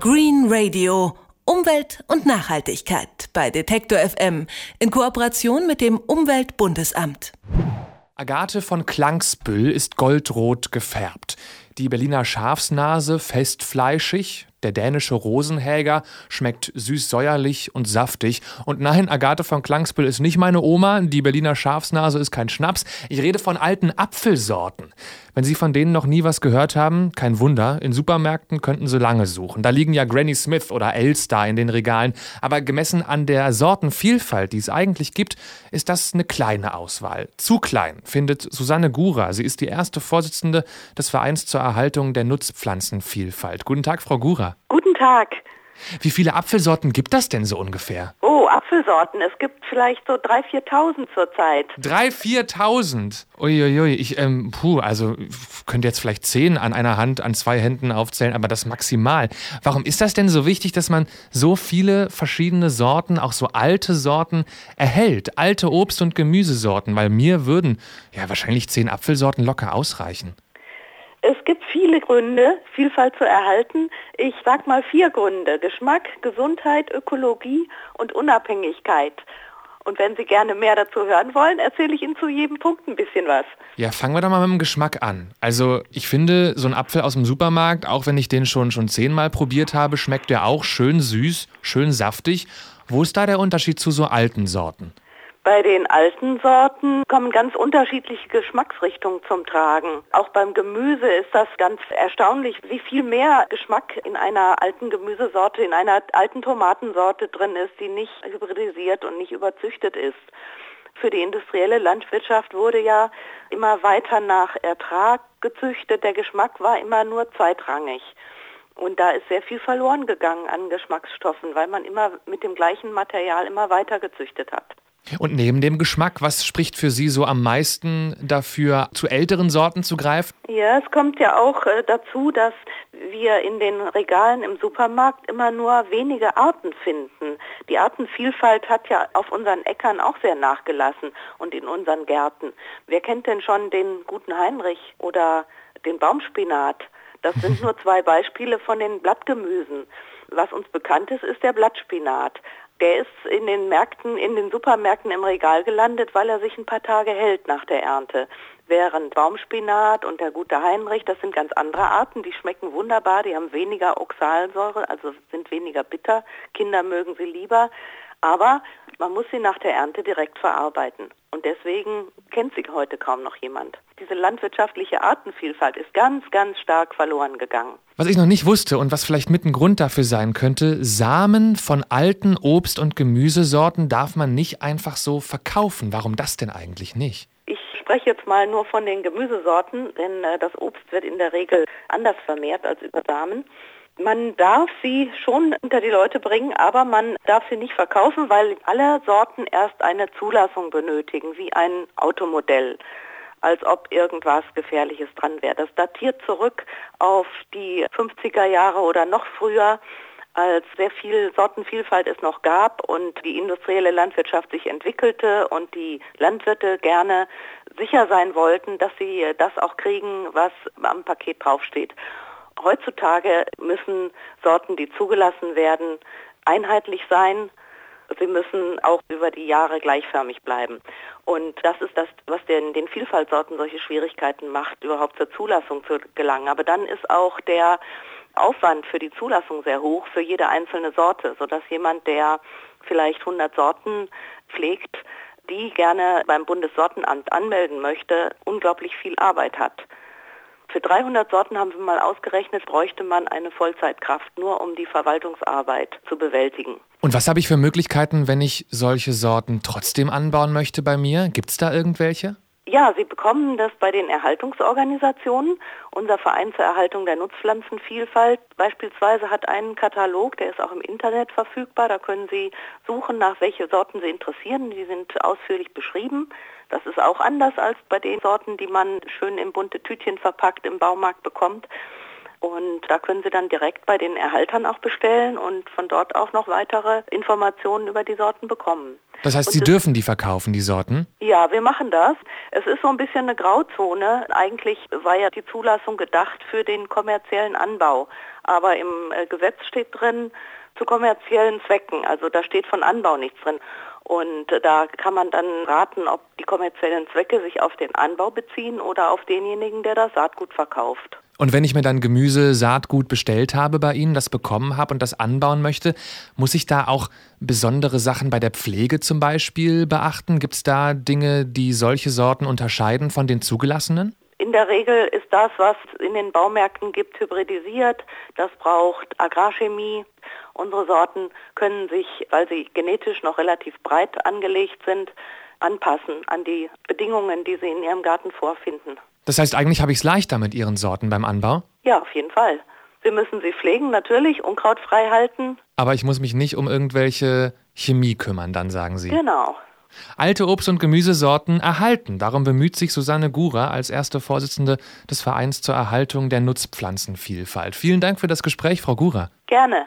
Green Radio. Umwelt und Nachhaltigkeit bei Detektor FM in Kooperation mit dem Umweltbundesamt. Agathe von Klangsbüll ist goldrot gefärbt. Die Berliner Schafsnase festfleischig, der dänische Rosenhäger schmeckt süß-säuerlich und saftig. Und nein, Agathe von Klangsbüll ist nicht meine Oma, die Berliner Schafsnase ist kein Schnaps. Ich rede von alten Apfelsorten. Wenn Sie von denen noch nie was gehört haben, kein Wunder, in Supermärkten könnten Sie lange suchen. Da liegen ja Granny Smith oder Elstar in den Regalen. Aber gemessen an der Sortenvielfalt, die es eigentlich gibt, ist das eine kleine Auswahl. Zu klein, findet Susanne Gura. Sie ist die erste Vorsitzende des Vereins zur Erhaltung der Nutzpflanzenvielfalt. Guten Tag, Frau Gura. Guten Tag. Wie viele Apfelsorten gibt das denn so ungefähr? Oh, Apfelsorten. Es gibt vielleicht so 3.000, 4.000 zurzeit. 3.000, 4.000? Uiuiui, ich, ähm, puh, also könnte jetzt vielleicht zehn an einer Hand, an zwei Händen aufzählen, aber das maximal. Warum ist das denn so wichtig, dass man so viele verschiedene Sorten, auch so alte Sorten erhält? Alte Obst- und Gemüsesorten, weil mir würden ja wahrscheinlich zehn Apfelsorten locker ausreichen. Es gibt viele Gründe, Vielfalt zu erhalten. Ich sag mal vier Gründe. Geschmack, Gesundheit, Ökologie und Unabhängigkeit. Und wenn Sie gerne mehr dazu hören wollen, erzähle ich Ihnen zu jedem Punkt ein bisschen was. Ja, fangen wir doch mal mit dem Geschmack an. Also ich finde, so ein Apfel aus dem Supermarkt, auch wenn ich den schon, schon zehnmal probiert habe, schmeckt der auch schön süß, schön saftig. Wo ist da der Unterschied zu so alten Sorten? Bei den alten Sorten kommen ganz unterschiedliche Geschmacksrichtungen zum Tragen. Auch beim Gemüse ist das ganz erstaunlich, wie viel mehr Geschmack in einer alten Gemüsesorte, in einer alten Tomatensorte drin ist, die nicht hybridisiert und nicht überzüchtet ist. Für die industrielle Landwirtschaft wurde ja immer weiter nach Ertrag gezüchtet. Der Geschmack war immer nur zweitrangig. Und da ist sehr viel verloren gegangen an Geschmacksstoffen, weil man immer mit dem gleichen Material immer weiter gezüchtet hat. Und neben dem Geschmack, was spricht für Sie so am meisten dafür, zu älteren Sorten zu greifen? Ja, es kommt ja auch äh, dazu, dass wir in den Regalen im Supermarkt immer nur wenige Arten finden. Die Artenvielfalt hat ja auf unseren Äckern auch sehr nachgelassen und in unseren Gärten. Wer kennt denn schon den guten Heinrich oder den Baumspinat? Das sind nur zwei Beispiele von den Blattgemüsen. Was uns bekannt ist, ist der Blattspinat der ist in den Märkten, in den Supermärkten im Regal gelandet, weil er sich ein paar Tage hält nach der Ernte. Während Baumspinat und der gute Heinrich, das sind ganz andere Arten, die schmecken wunderbar, die haben weniger Oxalsäure, also sind weniger bitter. Kinder mögen sie lieber. Aber man muss sie nach der Ernte direkt verarbeiten. Und deswegen kennt sie heute kaum noch jemand. Diese landwirtschaftliche Artenvielfalt ist ganz, ganz stark verloren gegangen. Was ich noch nicht wusste und was vielleicht mit ein Grund dafür sein könnte, Samen von alten Obst- und Gemüsesorten darf man nicht einfach so verkaufen. Warum das denn eigentlich nicht? Ich spreche jetzt mal nur von den Gemüsesorten, denn äh, das Obst wird in der Regel anders vermehrt als über Samen. Man darf sie schon unter die Leute bringen, aber man darf sie nicht verkaufen, weil alle Sorten erst eine Zulassung benötigen, wie ein Automodell als ob irgendwas Gefährliches dran wäre. Das datiert zurück auf die 50er Jahre oder noch früher, als sehr viel Sortenvielfalt es noch gab und die industrielle Landwirtschaft sich entwickelte und die Landwirte gerne sicher sein wollten, dass sie das auch kriegen, was am Paket draufsteht. Heutzutage müssen Sorten, die zugelassen werden, einheitlich sein. Sie müssen auch über die Jahre gleichförmig bleiben. Und das ist das, was den, den Vielfaltsorten solche Schwierigkeiten macht, überhaupt zur Zulassung zu gelangen. Aber dann ist auch der Aufwand für die Zulassung sehr hoch für jede einzelne Sorte, sodass jemand, der vielleicht 100 Sorten pflegt, die gerne beim Bundessortenamt anmelden möchte, unglaublich viel Arbeit hat. Für 300 Sorten haben wir mal ausgerechnet, bräuchte man eine Vollzeitkraft, nur um die Verwaltungsarbeit zu bewältigen. Und was habe ich für Möglichkeiten, wenn ich solche Sorten trotzdem anbauen möchte bei mir? Gibt es da irgendwelche? Ja, Sie bekommen das bei den Erhaltungsorganisationen. Unser Verein zur Erhaltung der Nutzpflanzenvielfalt beispielsweise hat einen Katalog, der ist auch im Internet verfügbar. Da können Sie suchen, nach welche Sorten Sie interessieren. Die sind ausführlich beschrieben. Das ist auch anders als bei den Sorten, die man schön in bunte Tütchen verpackt im Baumarkt bekommt. Und da können Sie dann direkt bei den Erhaltern auch bestellen und von dort auch noch weitere Informationen über die Sorten bekommen. Das heißt, und Sie dürfen die verkaufen, die Sorten? Ja, wir machen das. Es ist so ein bisschen eine Grauzone. Eigentlich war ja die Zulassung gedacht für den kommerziellen Anbau. Aber im äh, Gesetz steht drin, zu kommerziellen Zwecken. Also da steht von Anbau nichts drin. Und da kann man dann raten, ob die kommerziellen Zwecke sich auf den Anbau beziehen oder auf denjenigen, der das Saatgut verkauft. Und wenn ich mir dann Gemüse, Saatgut bestellt habe bei Ihnen, das bekommen habe und das anbauen möchte, muss ich da auch besondere Sachen bei der Pflege zum Beispiel beachten? Gibt es da Dinge, die solche Sorten unterscheiden von den zugelassenen? In der Regel ist das, was in den Baumärkten gibt, hybridisiert. Das braucht Agrarchemie. Unsere Sorten können sich, weil sie genetisch noch relativ breit angelegt sind, anpassen an die Bedingungen, die sie in ihrem Garten vorfinden. Das heißt, eigentlich habe ich es leichter mit Ihren Sorten beim Anbau? Ja, auf jeden Fall. Wir müssen sie pflegen, natürlich, unkrautfrei halten. Aber ich muss mich nicht um irgendwelche Chemie kümmern, dann sagen Sie. Genau. Alte Obst- und Gemüsesorten erhalten. Darum bemüht sich Susanne Gura als erste Vorsitzende des Vereins zur Erhaltung der Nutzpflanzenvielfalt. Vielen Dank für das Gespräch, Frau Gura. Gerne.